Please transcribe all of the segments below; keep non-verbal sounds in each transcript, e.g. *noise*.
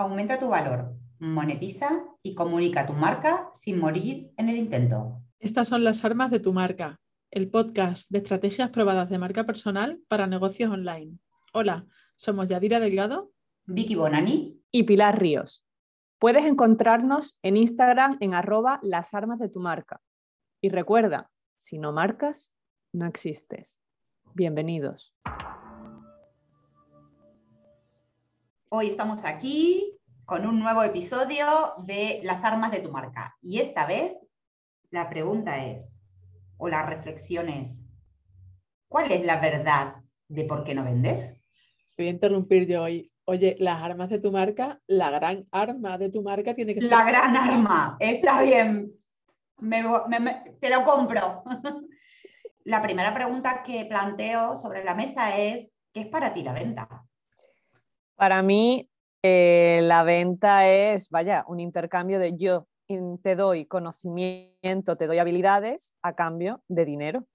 aumenta tu valor, monetiza y comunica tu marca sin morir en el intento. Estas son las armas de tu marca, el podcast de estrategias probadas de marca personal para negocios online. Hola, somos Yadira Delgado, Vicky Bonani y Pilar Ríos. Puedes encontrarnos en Instagram en arroba las armas de tu marca. Y recuerda, si no marcas, no existes. Bienvenidos. Hoy estamos aquí con un nuevo episodio de Las armas de tu marca. Y esta vez la pregunta es, o la reflexión es, ¿cuál es la verdad de por qué no vendes? Te voy a interrumpir yo hoy. Oye, las armas de tu marca, la gran arma de tu marca tiene que ser... La gran arma, está bien. te lo compro. *laughs* la primera pregunta que planteo sobre la mesa es, ¿qué es para ti la venta? Para mí, eh, la venta es, vaya, un intercambio de yo te doy conocimiento, te doy habilidades a cambio de dinero.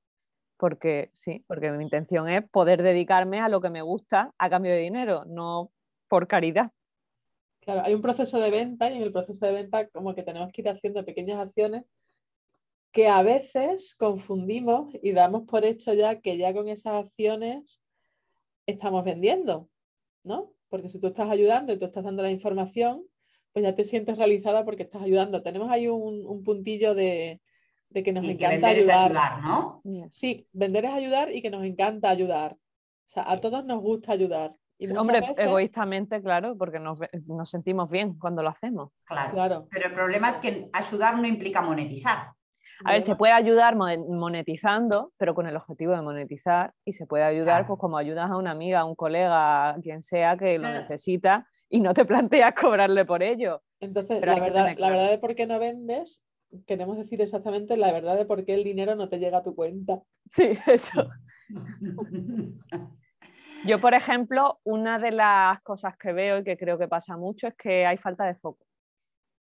Porque sí, porque mi intención es poder dedicarme a lo que me gusta a cambio de dinero, no por caridad. Claro, hay un proceso de venta y en el proceso de venta como que tenemos que ir haciendo pequeñas acciones que a veces confundimos y damos por hecho ya que ya con esas acciones estamos vendiendo, ¿no? Porque si tú estás ayudando y tú estás dando la información, pues ya te sientes realizada porque estás ayudando. Tenemos ahí un, puntillo de, que nos encanta ayudar. ¿no? Sí, vender es ayudar y que nos encanta ayudar. O sea, a todos nos gusta ayudar. Y hombre, egoístamente, claro, porque nos, nos, sentimos bien cuando lo hacemos. Claro, claro. Pero el problema es que ayudar no implica monetizar. A ver, se puede ayudar monetizando, pero con el objetivo de monetizar y se puede ayudar pues como ayudas a una amiga, a un colega, a quien sea que lo necesita y no te planteas *laughs* cobrarle por ello. Entonces, la verdad, la verdad de por qué no vendes, queremos decir exactamente la verdad de por qué el dinero no te llega a tu cuenta. Sí, *laughs* eso. *laughs* Yo, por ejemplo, una de las cosas que veo y que creo que pasa mucho es que hay falta de foco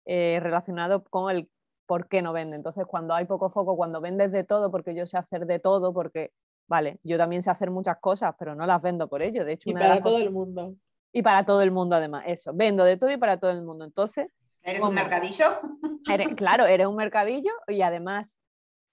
eh, relacionado con el ¿por qué no vende? Entonces, cuando hay poco foco, cuando vendes de todo, porque yo sé hacer de todo, porque, vale, yo también sé hacer muchas cosas, pero no las vendo por ello. De hecho, y para todo el mundo. Y para todo el mundo, además, eso. Vendo de todo y para todo el mundo. Entonces. ¿Eres un mercadillo? *laughs* claro, eres un mercadillo y además,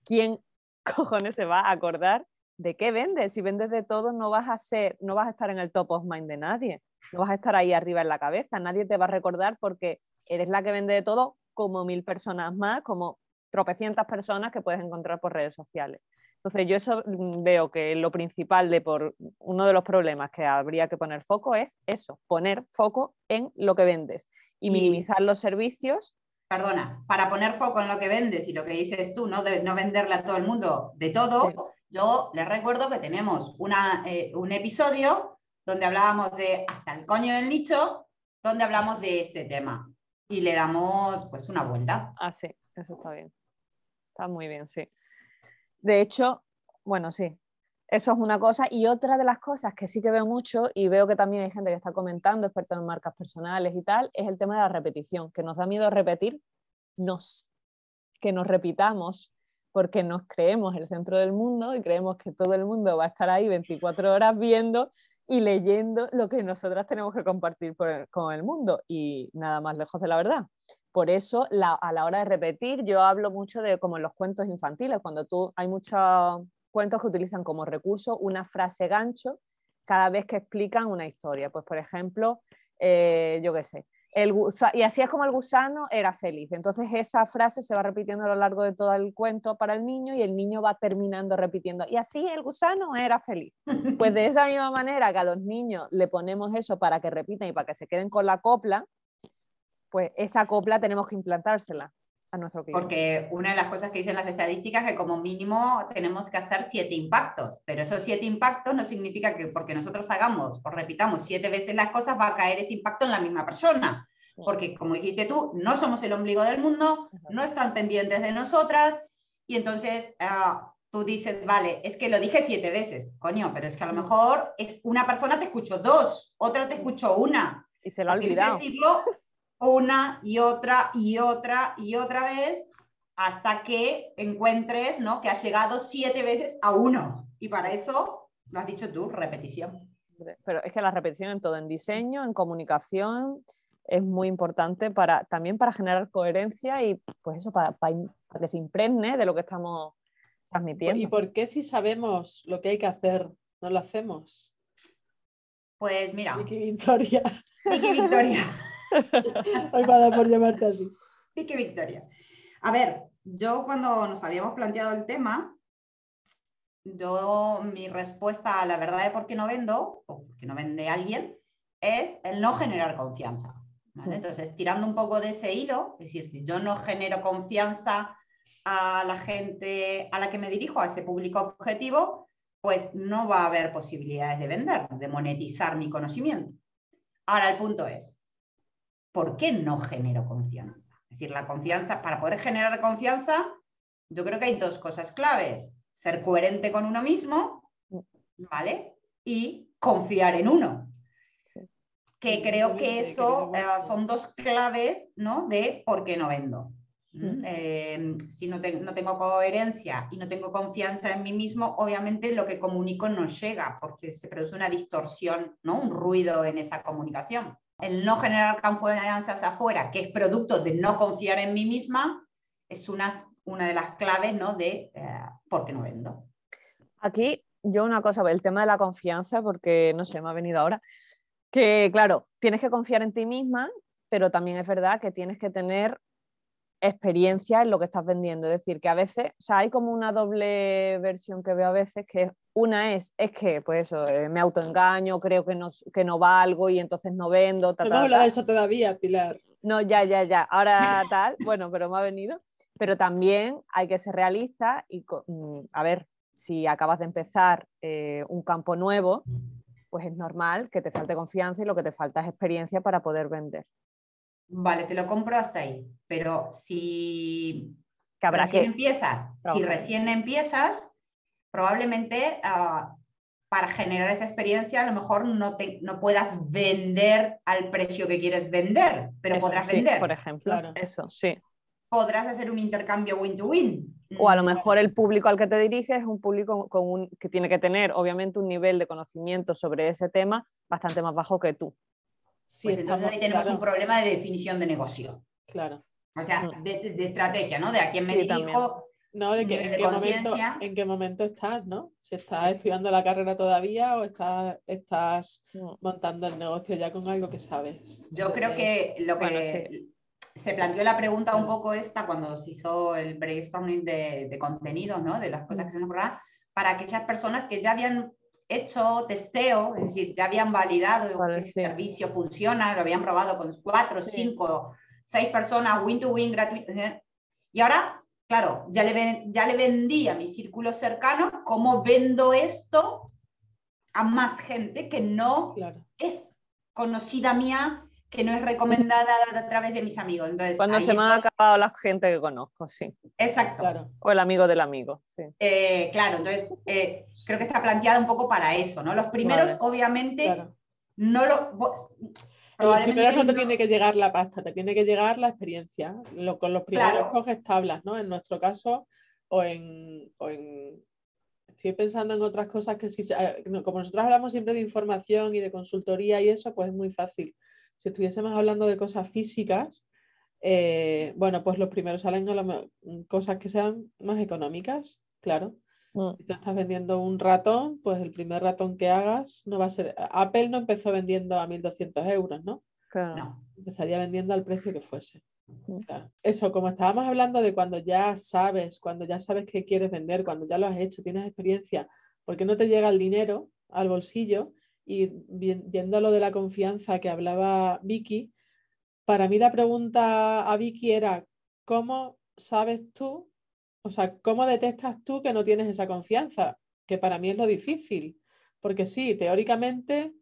¿quién *laughs* cojones se va a acordar de qué vendes? Si vendes de todo, no vas a ser, no vas a estar en el top of mind de nadie. No vas a estar ahí arriba en la cabeza. Nadie te va a recordar porque eres la que vende de todo como mil personas más, como tropecientas personas que puedes encontrar por redes sociales. Entonces yo eso mm, veo que lo principal de por uno de los problemas que habría que poner foco es eso, poner foco en lo que vendes y, minimizar los servicios. Perdona, para poner foco en lo que vendes y lo que dices tú, no, de, no venderle a todo el mundo de todo, yo les recuerdo que tenemos una, eh, un episodio donde hablábamos de hasta el coño del nicho, donde hablamos de este tema y le damos pues una vuelta. Ah, sí, eso está bien. Está muy bien, sí. De hecho, bueno, sí, eso es una cosa. Y otra de las cosas que sí que veo mucho y veo que también hay gente que está comentando, expertos en marcas personales y tal, es el tema de la repetición, que nos da miedo repetir, nos, que nos repitamos porque nos creemos el centro del mundo y creemos que todo el mundo va a estar ahí 24 horas viendo y leyendo lo que nosotras tenemos que compartir con el mundo y nada más lejos de la verdad. Por eso, a la hora de repetir, yo hablo mucho de como en los cuentos infantiles, cuando tú hay muchos cuentos que utilizan como recurso una frase gancho cada vez que explican una historia. Pues, por ejemplo, eh, yo qué sé, y así es como el gusano era feliz. Entonces esa frase se va repitiendo a lo largo de todo el cuento para el niño y el niño va terminando repitiendo. Y así el gusano era feliz. Pues de *laughs* esa misma manera que a los niños le ponemos eso para que repitan y para que se queden con la copla, pues esa copla tenemos que implantársela a nuestro cliente. Porque una de las cosas que dicen las estadísticas es que como mínimo tenemos que hacer siete impactos, pero esos siete impactos no significa que porque nosotros hagamos o repitamos siete veces las cosas va a caer ese impacto en la misma persona. Porque como dijiste tú, no somos el ombligo del mundo, no están pendientes de nosotras y entonces ah, tú dices, vale, es que lo dije siete veces, coño, pero es que a lo mejor es una persona te escuchó dos, otra te escuchó una. Y se lo ha olvidado una y otra y otra y otra vez hasta que encuentres ¿no? que has llegado siete veces a uno. Y para eso, lo has dicho tú, repetición. Pero es que la repetición en todo, en diseño, en comunicación, es muy importante para, también para generar coherencia y pues eso, para, para que se impregne de lo que estamos transmitiendo. ¿Y por qué si sabemos lo que hay que hacer, no lo hacemos? Pues mira. Vicky Victoria. Vicky Victoria. *laughs* Hoy va a dar por llamarte así. Vicky Victoria. A ver, yo cuando nos habíamos planteado el tema, yo mi respuesta a la verdad de por qué no vendo, o por qué no vende alguien, es el no generar confianza. Entonces, tirando un poco de ese hilo, es decir, si yo no genero confianza a la gente a la que me dirijo, a ese público objetivo, pues no va a haber posibilidades de vender, de monetizar mi conocimiento. Ahora el punto es, ¿por qué no genero confianza? Es decir, la confianza, para poder generar confianza, yo creo que hay dos cosas claves. Ser coherente con uno mismo, ¿vale? Y confiar en uno. Que creo que eso eh, son dos claves, ¿no? De por qué no vendo. Eh, si no, no, tengo coherencia y no tengo confianza en mí mismo, obviamente lo que comunico no llega porque se produce una distorsión, ¿no? un ruido en esa comunicación el no generar confianza hacia afuera, que es producto de no confiar en mí misma, es una, una de las claves ¿no? de eh, por qué no vendo. Aquí yo una cosa, el tema de la confianza, porque no sé, me ha venido ahora, que claro, tienes que confiar en ti misma, pero también es verdad que tienes que tener experiencia en lo que estás vendiendo. Es decir, que a veces, o sea, hay como una doble versión que veo a veces, que una es, es que, pues eso, eh, me autoengaño, creo que no, que no valgo y entonces no vendo. no hemos de eso todavía, Pilar. No, ya, ya, ya. Ahora tal, bueno, pero me ha venido. Pero también hay que ser realista y, mm, a ver, si acabas de empezar eh, un campo nuevo, pues es normal que te falte confianza y lo que te falta es experiencia para poder vender. Vale, te lo compro hasta ahí, pero si que recién empiezas, si recién empiezas, probablemente ah, para generar esa experiencia a lo mejor no, te, no puedas vender al precio que quieres vender, pero podrás vender. Por ejemplo, eso, sí. Podrás hacer un intercambio win-to-win. O a lo mejor el público al que te diriges es un público con un, que tiene que tener, obviamente, un nivel de conocimiento sobre ese tema bastante más bajo que tú pues entonces ahí tenemos un problema de definición de negocio. Claro. O sea, mm. de, estrategia, ¿no? De a quién me dirijo. No, de, que, en, qué momento, en qué momento estás, ¿no? Si estás estudiando la carrera todavía o estás, estás mm. montando el negocio ya con algo que sabes. Yo creo que lo que se planteó la pregunta un poco esta cuando se hizo el brainstorming de, de contenidos, ¿no? De las cosas que se nos para aquellas personas que ya habían hecho testeo, es decir, ya habían validado que el servicio funciona, lo habían probado con cuatro, cinco, seis personas, win-to-win gratuito. Y ahora, claro, ya le, ya le vendí a mi círculo cercano cómo vendo esto a más gente que no es conocida mía que no es recomendada a través de mis amigos. Entonces, Cuando se me ha acabado la gente que conozco, sí. Exacto. O el amigo del amigo. Sí. Eh, claro, entonces eh, creo que está planteada un poco para eso, ¿no? Los primeros, obviamente, no lo. Los primeros no te tiene que llegar la pasta, te tiene que llegar la experiencia. con los primeros coges tablas, ¿no? En nuestro caso, o en, o en estoy pensando en otras cosas que sí, eh, como nosotros hablamos siempre de información y de consultoría y eso, pues es muy fácil si estuviésemos hablando de cosas físicas, eh, bueno, pues los primeros salen cosas que sean más económicas, claro. Mm. Si tú estás vendiendo un ratón, pues el primer ratón que hagas no va a ser. Apple no empezó vendiendo a 1.200 euros, ¿no? Claro. Empezaría vendiendo al precio que fuese. Mm. Eso, como estábamos hablando de cuando ya sabes, cuando ya sabes qué quieres vender, cuando ya lo has hecho, tienes experiencia, porque no te llega el dinero al bolsillo, y yendo a lo de la confianza que hablaba Vicky, para mí la pregunta a Vicky era, ¿cómo sabes tú, o sea, cómo detectas tú que no tienes esa confianza? Que para mí es lo difícil, porque sí, teóricamente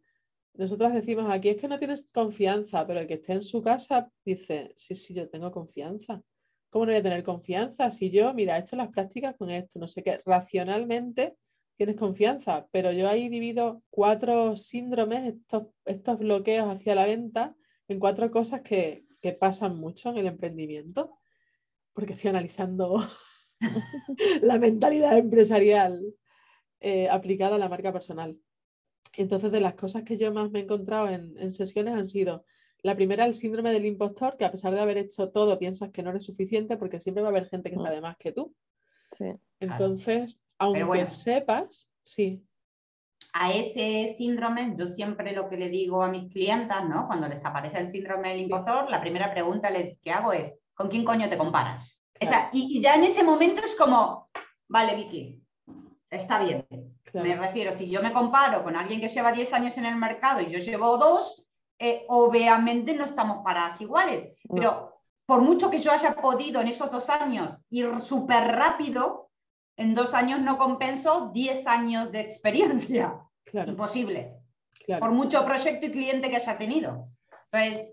nosotras decimos aquí es que no tienes confianza, pero el que esté en su casa dice, sí, sí, yo tengo confianza. ¿Cómo no voy a tener confianza? Si yo, mira, he hecho las prácticas con esto, no sé qué, racionalmente tienes confianza, pero yo ahí divido cuatro síndromes, estos, estos bloqueos hacia la venta, en cuatro cosas que, pasan mucho en el emprendimiento, porque estoy analizando *laughs* la mentalidad empresarial eh, aplicada a la marca personal. Entonces, de las cosas que yo más me he encontrado en, en sesiones han sido La primera, el síndrome del impostor, que a pesar de haber hecho todo, piensas que no eres suficiente porque siempre va a haber gente que Mm. sabe más que tú. Sí. Entonces, aunque bueno. sepas, sí, A ese síndrome, yo siempre lo que le digo a mis clientas, ¿no? Cuando les aparece el síndrome del impostor, la primera pregunta que hago es, ¿con quién coño te comparas? Esa- y, y ya en ese momento es como, vale, Vicky, está bien. claro. Me refiero, si yo me comparo con alguien que lleva 10 años en el mercado y yo llevo dos, eh, obviamente no estamos paradas iguales. No. Pero por mucho que yo haya podido en esos dos años ir súper rápido, en dos años no compenso 10 años de experiencia. Claro, Imposible. claro. Por mucho proyecto y cliente que haya tenido. Entonces,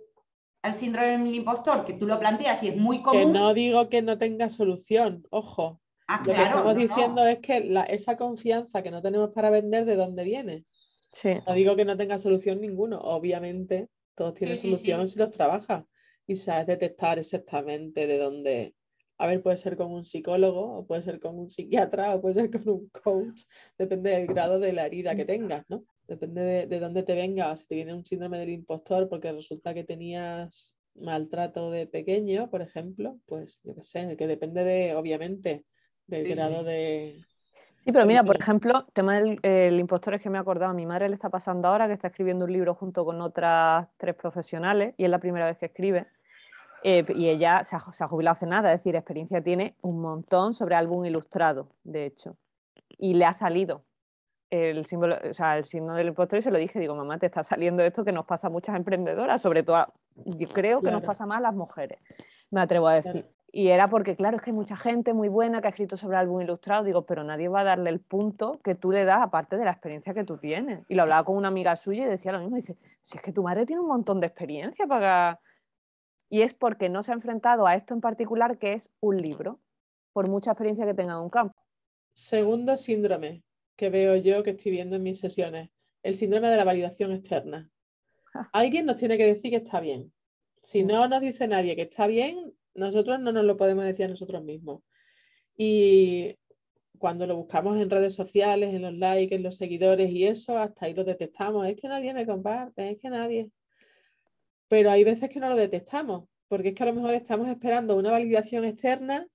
el síndrome del impostor, que tú lo planteas y es muy Que común. no digo que no tenga solución, ojo. Ah, Lo que estamos no, no. diciendo es que la- esa confianza que no tenemos para vender, ¿de dónde viene? Sí. No digo que no tenga solución ninguno. Obviamente, todos tienen Sí, sí, sí. solución si los trabajas y sabes detectar exactamente de dónde. A ver, puede ser con un psicólogo, o puede ser con un psiquiatra, o puede ser con un coach. Depende del grado de la herida que tengas, ¿no? Depende de, de dónde te venga. Si te viene un síndrome del impostor porque resulta que tenías maltrato de pequeño, por ejemplo, pues yo qué sé, que depende de, obviamente, del Sí, grado de. Sí, pero mira, por ejemplo, tema del el impostor es que me he acordado, a mi madre le está pasando ahora que está escribiendo un libro junto con otras tres profesionales y es la primera vez que escribe. Eh, y ella se ha, se ha jubilado hace nada, es decir, experiencia tiene un montón sobre álbum ilustrado, de hecho. Y le ha salido el símbolo, o sea, el signo del impostor y se lo dije, digo, mamá, te está saliendo esto que nos pasa a muchas emprendedoras, sobre todo, a- yo creo que nos pasa más a las mujeres, me atrevo a decir. Claro. Y era porque, claro, es que hay mucha gente muy buena que ha escrito sobre álbum ilustrado, digo, pero nadie va a darle el punto que tú le das aparte de la experiencia que tú tienes. Y lo hablaba con una amiga suya y decía lo mismo, dice, si es que tu madre tiene un montón de experiencia para... Y es porque no se ha enfrentado a esto en particular, que es un libro, por mucha experiencia que tenga en un campo. Segundo síndrome que veo yo que estoy viendo en mis sesiones, el síndrome de la validación externa. Alguien nos tiene que decir que está bien. Si Mm. no nos dice nadie que está bien, nosotros no nos lo podemos decir a nosotros mismos. Y cuando lo buscamos en redes sociales, en los likes, en los seguidores y eso, hasta ahí lo detectamos. Es que nadie me comparte, es que nadie. Pero hay veces que no lo detectamos, porque es que a lo mejor estamos esperando una validación externa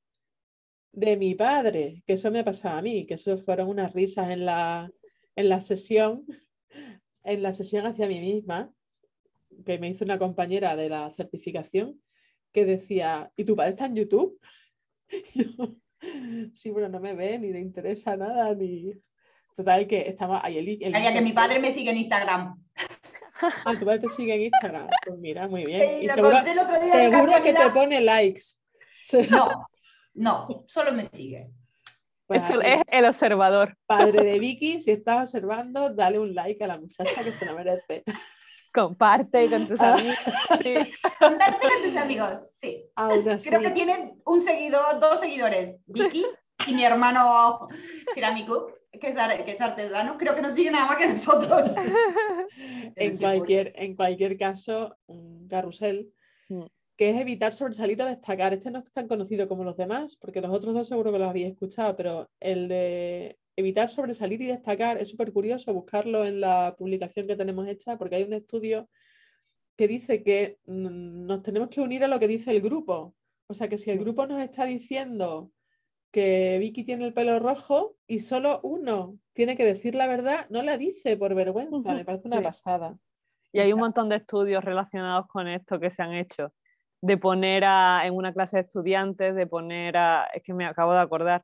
de mi padre, que eso me ha pasado a mí, que eso fueron unas risas en la, en la sesión, *laughs* en la sesión hacia mí misma, que me hizo una compañera de la certificación, que decía, ¿y tu padre está en YouTube? *laughs* Yo, sí, pero no me ve, ni le interesa nada, ni... Total, que estaba ahí el, el Calla, que mi padre me sigue en Instagram. Ah, tu padre te sigue en Instagram. Pues mira, muy bien. Sí, Y lo seguro, encontré el otro día de seguro que te pone likes. No, no, solo me sigue. Pues Eso es el observador. Padre de Vicky, si estás observando, dale un like a la muchacha que se lo merece. Comparte con tus Ah. amigos. sí. Contarte con tus amigos, sí. Aún así, Creo que tiene un seguidor, dos seguidores, Vicky y mi hermano Shiramiku, que es, que es artesano. Creo que no sigue nada más que nosotros. *laughs* *laughs* en cualquier, en cualquier caso, un carrusel, Mm. que es evitar sobresalir o destacar. Este no es tan conocido como los demás, porque los otros dos seguro que los habéis escuchado, pero el de evitar sobresalir y destacar es súper curioso buscarlo en la publicación que tenemos hecha, porque hay un estudio que dice que nos tenemos que unir a lo que dice el grupo. O sea que si el Mm. grupo nos está diciendo que Vicky tiene el pelo rojo y solo uno tiene que decir la verdad, no la dice por vergüenza. Me parece una pasada. Y hay un montón de estudios relacionados con esto que se han hecho, de poner a, en una clase de estudiantes, de poner a, es que me acabo de acordar,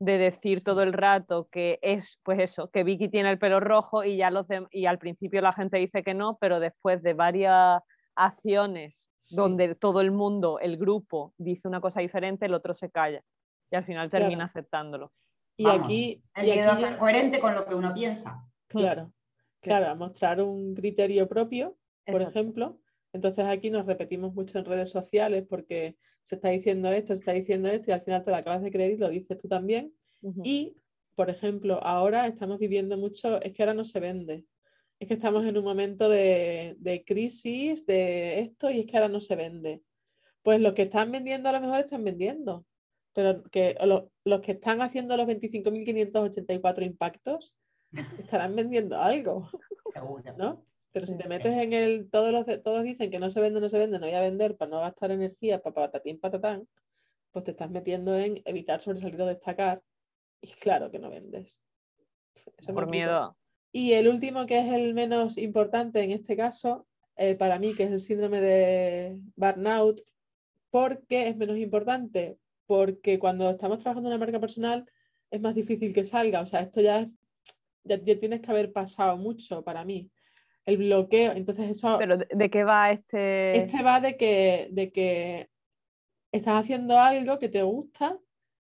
de decir Sí. todo el rato que es, pues eso, que Vicky tiene el pelo rojo y ya los y al principio la gente dice que no, pero después de varias acciones Sí. donde todo el mundo, el grupo, dice una cosa diferente, el otro se calla y al final Claro. termina aceptándolo. Y Vamos, aquí, El miedo a ser coherente con lo que uno piensa. claro, claro, a mostrar un criterio propio, por Exacto. ejemplo. Entonces aquí nos repetimos mucho en redes sociales porque se está diciendo esto, se está diciendo esto y al final te lo acabas de creer y lo dices tú también. Y, por ejemplo, ahora estamos viviendo mucho, es que ahora no se vende. Es que estamos en un momento de, de crisis, de esto, y es que ahora no se vende. Pues los que están vendiendo a lo mejor están vendiendo, pero que lo- los que están haciendo los 25.584 impactos *laughs* estarán vendiendo algo. ¿no? Pero si te metes en el, todos, los, todos dicen que no se vende, no se vende, no voy a vender para no gastar energía, para patatín, patatán, pues te estás metiendo en evitar sobresalir o destacar. Y claro que no vendes. Eso Por miedo. Y el último, que es el menos importante en este caso, eh, para mí, que es el síndrome de burnout, ¿por qué es menos importante? Porque cuando estamos trabajando en una marca personal es más difícil que salga. O sea, esto ya, es- ya, ya tienes que haber pasado mucho para mí. El bloqueo, entonces eso, Pero ¿de, de qué va este? este va de que, de que estás haciendo algo que te gusta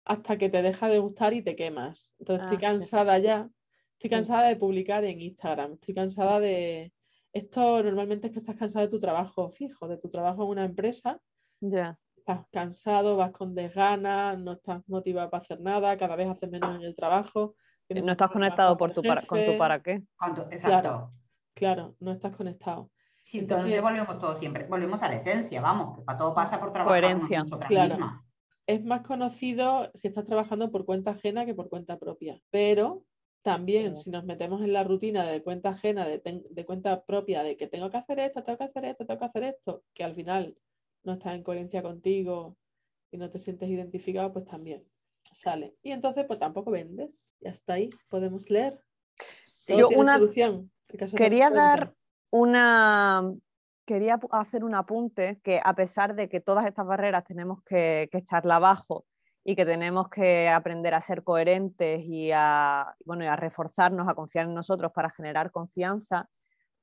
hasta que te deja de gustar y te quemas. Entonces estoy Ah, cansada ya. Estoy cansada de publicar en Instagram. Estoy cansada de... Esto normalmente es que estás cansado de tu trabajo fijo, de tu trabajo en una empresa. Ya. Estás cansado, vas con desganas, no estás motivado para hacer nada, cada vez haces menos en el trabajo. tienes No estás conectado por con tu para, con tu para qué. Con tu- exacto. Claro. Claro, no estás conectado. Sí, entonces, Entonces- volvemos todos siempre, volvemos a la esencia, vamos, que para todo pasa por trabajar Coherencia. Claro. es más conocido si estás trabajando por cuenta ajena que por cuenta propia. Pero también Sí. si nos metemos en la rutina de cuenta ajena, de, ten- de cuenta propia, de que tengo que hacer esto, tengo que hacer esto, tengo que hacer esto, que al final no estás en coherencia contigo y no te sientes identificado, pues también sale. Y entonces pues tampoco vendes. Y hasta ahí podemos leer. Todo Yo tiene una- solución. Quería dar una. Quería hacer un apunte que a pesar de que todas estas barreras tenemos que, que echarla abajo y que tenemos que aprender a ser coherentes y a, bueno, y a reforzarnos, a confiar en nosotros para generar confianza,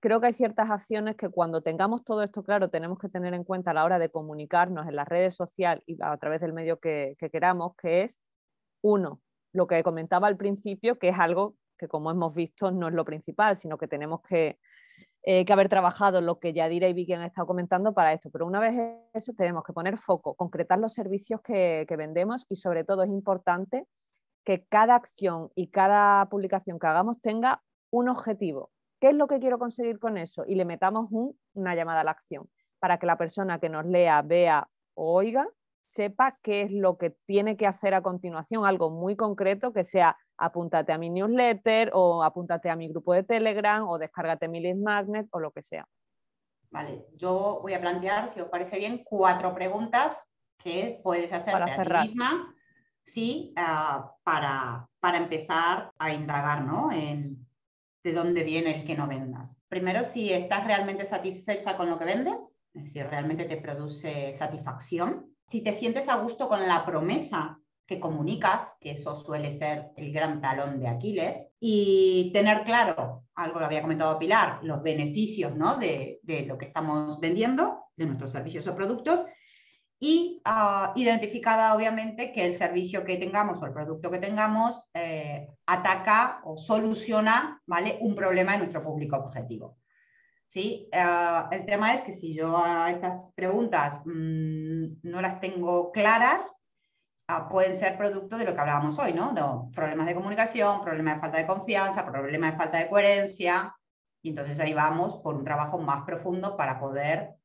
creo que hay ciertas acciones que cuando tengamos todo esto claro tenemos que tener en cuenta a la hora de comunicarnos en las redes sociales y a través del medio que, que queramos, que es, uno, lo que comentaba al principio, que es algo que como hemos visto no es lo principal, sino que tenemos que, eh, que haber trabajado lo que Yadira y Vicky han estado comentando para esto. Pero una vez eso tenemos que poner foco, concretar los servicios que vendemos y sobre todo es importante que cada acción y cada publicación que hagamos tenga un objetivo. ¿Qué es lo que quiero conseguir con eso? Y le metamos un- una llamada a la acción para que la persona que nos lea, vea o oiga sepa qué es lo que tiene que hacer a continuación, algo muy concreto que sea apúntate a mi newsletter o apúntate a mi grupo de Telegram o descárgate mi list magnet o lo que sea. Vale, yo voy a plantear, si os parece bien, cuatro preguntas que puedes Para a ti cerrar. misma, sí, ah, para, para empezar a indagar, ¿no? En de dónde viene el que no vendas. Primero, si estás realmente satisfecha con lo que vendes, es decir, realmente te produce satisfacción. Si te sientes a gusto con la promesa que comunicas, que eso suele ser el gran talón de Aquiles, y tener claro, algo lo había comentado Pilar, los beneficios ¿no? de, de lo que estamos vendiendo, de nuestros servicios o productos, y ah, identificada obviamente que el servicio que tengamos o el producto que tengamos eh, ataca o soluciona ¿vale? un problema de nuestro público objetivo. ¿Sí? Ah, el tema es que si yo a estas preguntas mm, no las tengo claras, ah, pueden ser producto de lo que hablábamos hoy, ¿no? No, problemas de comunicación, problemas de falta de confianza, problemas de falta de coherencia. Y entonces ahí vamos por un trabajo más profundo para poder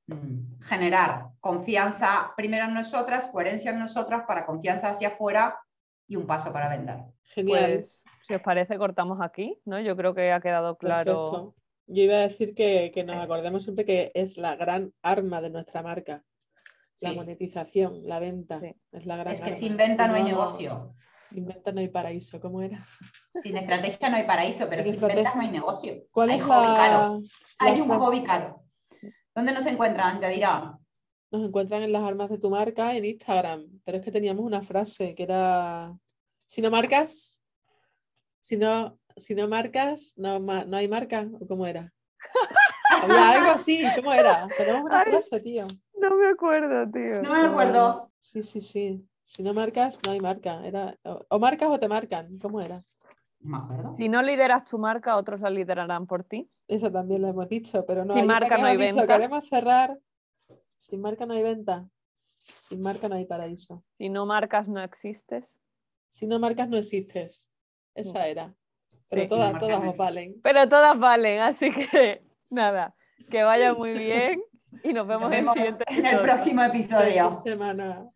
generar confianza primero en nosotras, coherencia en nosotras, para confianza hacia afuera y un paso para vender. Genial. Pues, si os parece, cortamos aquí, ¿no? Yo creo que ha quedado claro. Perfecto. Yo iba a decir que, que nos acordemos siempre que es la gran arma de nuestra marca. La Sí. monetización, la venta. Sí. Es la gran Es que arma. sin venta Si no hay negocio. Sin venta no hay paraíso. ¿Cómo era? Sin estrategia no hay paraíso, pero Sin sin ventas no hay negocio. ¿Cuál hay es hobby la, caro. Hay la un hobby caro. ¿Dónde nos encuentran? Ya dirán. Nos encuentran en las armas de tu marca en Instagram. Pero es que teníamos una frase que era: si no marcas, si no, si no marcas, no, hay marca. ¿O cómo era? *laughs* Había algo así. ¿Cómo era? Tenemos una Ay. frase, tío. No me acuerdo, tío. No me acuerdo. Sí, sí, sí. Si no marcas, no hay marca. Era, o, o marcas o te marcan. ¿Cómo era? No me acuerdo. Si no lideras tu marca, otros la liderarán por ti. Eso también lo hemos dicho, pero no Sin hay marca no hay dicho, venta. Queremos cerrar. Sin marca no hay venta. Sin marca no hay paraíso. Si no marcas, no existes. Si no marcas, no existes. Esa era. Pero Sí. todas, no todas valen. Pero todas valen, así que *laughs* nada, que vaya muy bien y nos vemos, Nos vemos en el siguiente en el episodio. próximo episodio. Feliz semana.